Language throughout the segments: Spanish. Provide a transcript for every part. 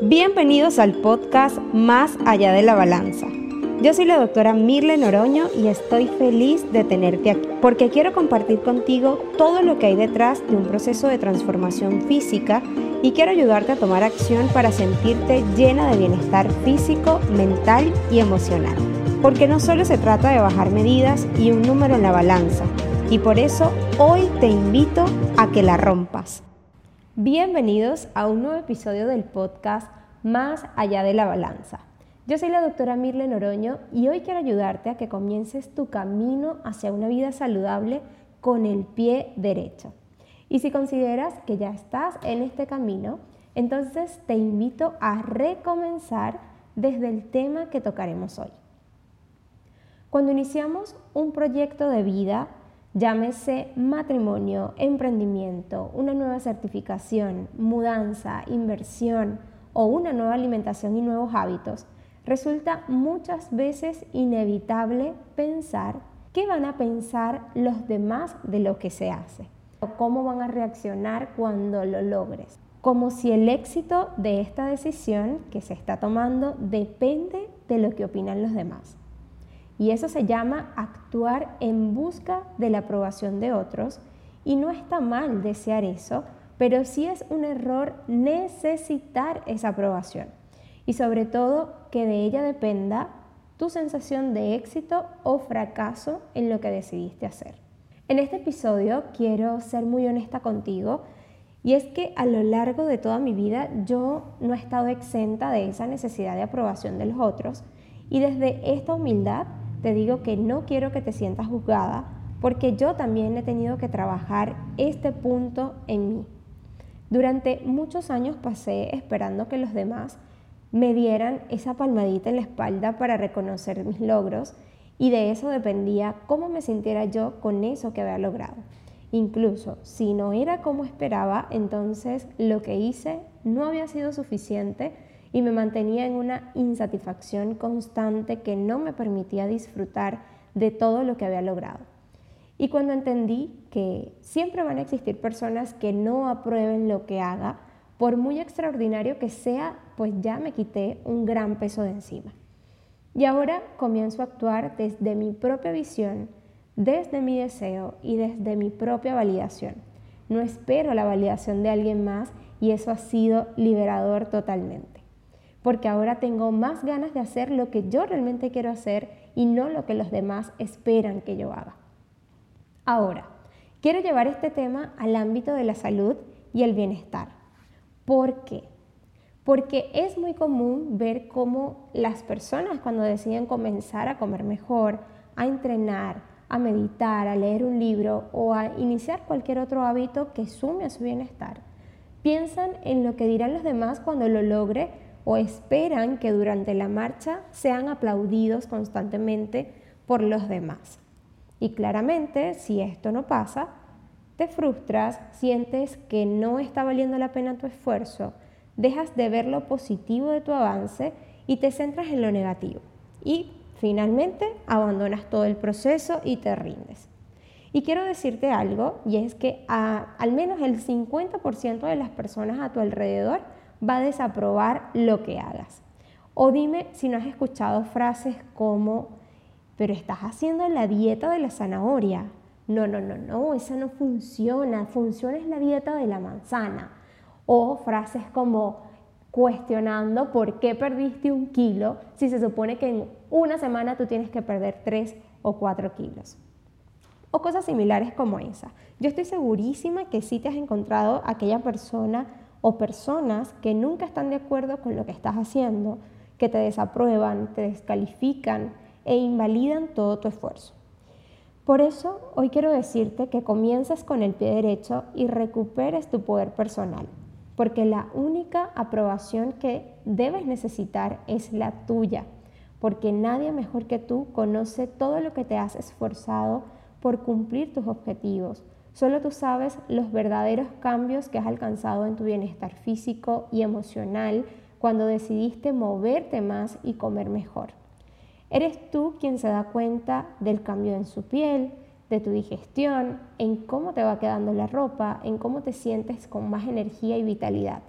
Bienvenidos al podcast Más allá de la balanza. Yo soy la doctora Mirle Noroño y estoy feliz de tenerte aquí porque quiero compartir contigo todo lo que hay detrás de un proceso de transformación física y quiero ayudarte a tomar acción para sentirte llena de bienestar físico, mental y emocional. Porque no solo se trata de bajar medidas y un número en la balanza, y por eso hoy te invito a que la rompas. Bienvenidos a un nuevo episodio del podcast Más allá de la balanza. Yo soy la doctora Mirle Noroño y hoy quiero ayudarte a que comiences tu camino hacia una vida saludable con el pie derecho. Y si consideras que ya estás en este camino, entonces te invito a recomenzar desde el tema que tocaremos hoy. Cuando iniciamos un proyecto de vida, Llámese matrimonio, emprendimiento, una nueva certificación, mudanza, inversión o una nueva alimentación y nuevos hábitos, resulta muchas veces inevitable pensar qué van a pensar los demás de lo que se hace o cómo van a reaccionar cuando lo logres. Como si el éxito de esta decisión que se está tomando depende de lo que opinan los demás. Y eso se llama actuar en busca de la aprobación de otros. Y no está mal desear eso, pero sí es un error necesitar esa aprobación. Y sobre todo que de ella dependa tu sensación de éxito o fracaso en lo que decidiste hacer. En este episodio quiero ser muy honesta contigo y es que a lo largo de toda mi vida yo no he estado exenta de esa necesidad de aprobación de los otros y desde esta humildad te digo que no quiero que te sientas juzgada porque yo también he tenido que trabajar este punto en mí. Durante muchos años pasé esperando que los demás me dieran esa palmadita en la espalda para reconocer mis logros y de eso dependía cómo me sintiera yo con eso que había logrado. Incluso si no era como esperaba, entonces lo que hice no había sido suficiente y me mantenía en una insatisfacción constante que no me permitía disfrutar de todo lo que había logrado. Y cuando entendí que siempre van a existir personas que no aprueben lo que haga, por muy extraordinario que sea, pues ya me quité un gran peso de encima. Y ahora comienzo a actuar desde mi propia visión, desde mi deseo y desde mi propia validación. No espero la validación de alguien más y eso ha sido liberador totalmente porque ahora tengo más ganas de hacer lo que yo realmente quiero hacer y no lo que los demás esperan que yo haga. Ahora, quiero llevar este tema al ámbito de la salud y el bienestar. ¿Por qué? Porque es muy común ver cómo las personas cuando deciden comenzar a comer mejor, a entrenar, a meditar, a leer un libro o a iniciar cualquier otro hábito que sume a su bienestar, piensan en lo que dirán los demás cuando lo logre o esperan que durante la marcha sean aplaudidos constantemente por los demás. Y claramente, si esto no pasa, te frustras, sientes que no está valiendo la pena tu esfuerzo, dejas de ver lo positivo de tu avance y te centras en lo negativo. Y finalmente abandonas todo el proceso y te rindes. Y quiero decirte algo, y es que al menos el 50% de las personas a tu alrededor va a desaprobar lo que hagas. O dime si no has escuchado frases como, pero estás haciendo la dieta de la zanahoria. No, no, no, no, esa no funciona. Funciona es la dieta de la manzana. O frases como cuestionando por qué perdiste un kilo si se supone que en una semana tú tienes que perder tres o cuatro kilos. O cosas similares como esa. Yo estoy segurísima que sí te has encontrado aquella persona o personas que nunca están de acuerdo con lo que estás haciendo, que te desaprueban, te descalifican e invalidan todo tu esfuerzo. Por eso hoy quiero decirte que comiences con el pie derecho y recuperes tu poder personal, porque la única aprobación que debes necesitar es la tuya, porque nadie mejor que tú conoce todo lo que te has esforzado por cumplir tus objetivos, Solo tú sabes los verdaderos cambios que has alcanzado en tu bienestar físico y emocional cuando decidiste moverte más y comer mejor. Eres tú quien se da cuenta del cambio en su piel, de tu digestión, en cómo te va quedando la ropa, en cómo te sientes con más energía y vitalidad.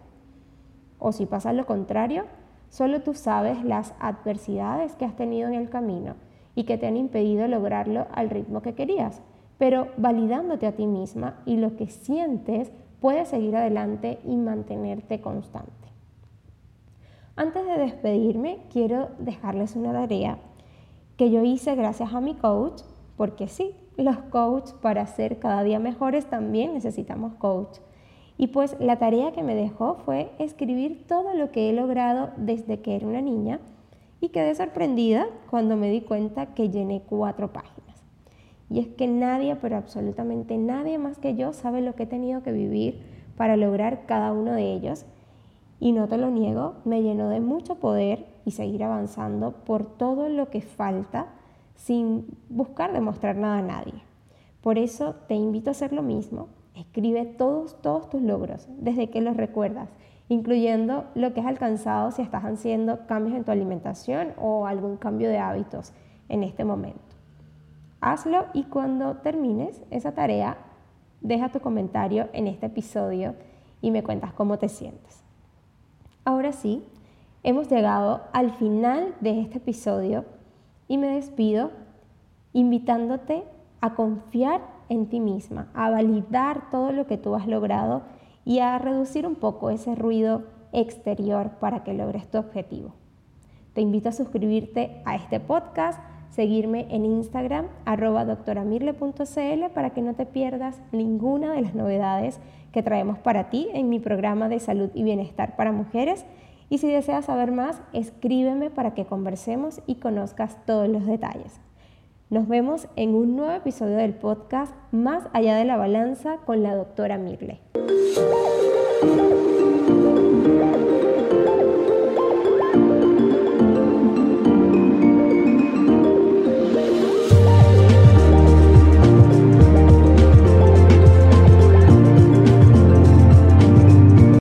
O si pasa lo contrario, solo tú sabes las adversidades que has tenido en el camino y que te han impedido lograrlo al ritmo que querías. Pero validándote a ti misma y lo que sientes, puedes seguir adelante y mantenerte constante. Antes de despedirme, quiero dejarles una tarea que yo hice gracias a mi coach, porque sí, los coaches para ser cada día mejores también necesitamos coach. Y pues la tarea que me dejó fue escribir todo lo que he logrado desde que era una niña y quedé sorprendida cuando me di cuenta que llené cuatro páginas. Y es que nadie, pero absolutamente nadie más que yo sabe lo que he tenido que vivir para lograr cada uno de ellos. Y no te lo niego, me llenó de mucho poder y seguir avanzando por todo lo que falta sin buscar demostrar nada a nadie. Por eso te invito a hacer lo mismo, Escribe todos, todos tus logros, desde que los recuerdas, incluyendo lo que has alcanzado si estás haciendo cambios en tu alimentación o algún cambio de hábitos en este momento. Hazlo y cuando termines esa tarea, deja tu comentario en este episodio y me cuentas cómo te sientes. Ahora sí, hemos llegado al final de este episodio y me despido invitándote a confiar en ti misma, a validar todo lo que tú has logrado y a reducir un poco ese ruido exterior para que logres tu objetivo. Te invito a suscribirte a este podcast, seguirme en Instagram, arroba doctoramirle.cl para que no te pierdas ninguna de las novedades que traemos para ti en mi programa de salud y bienestar para mujeres. Y si deseas saber más, escríbeme para que conversemos y conozcas todos los detalles. Nos vemos en un nuevo episodio del podcast Más allá de la balanza con la doctora Mirle.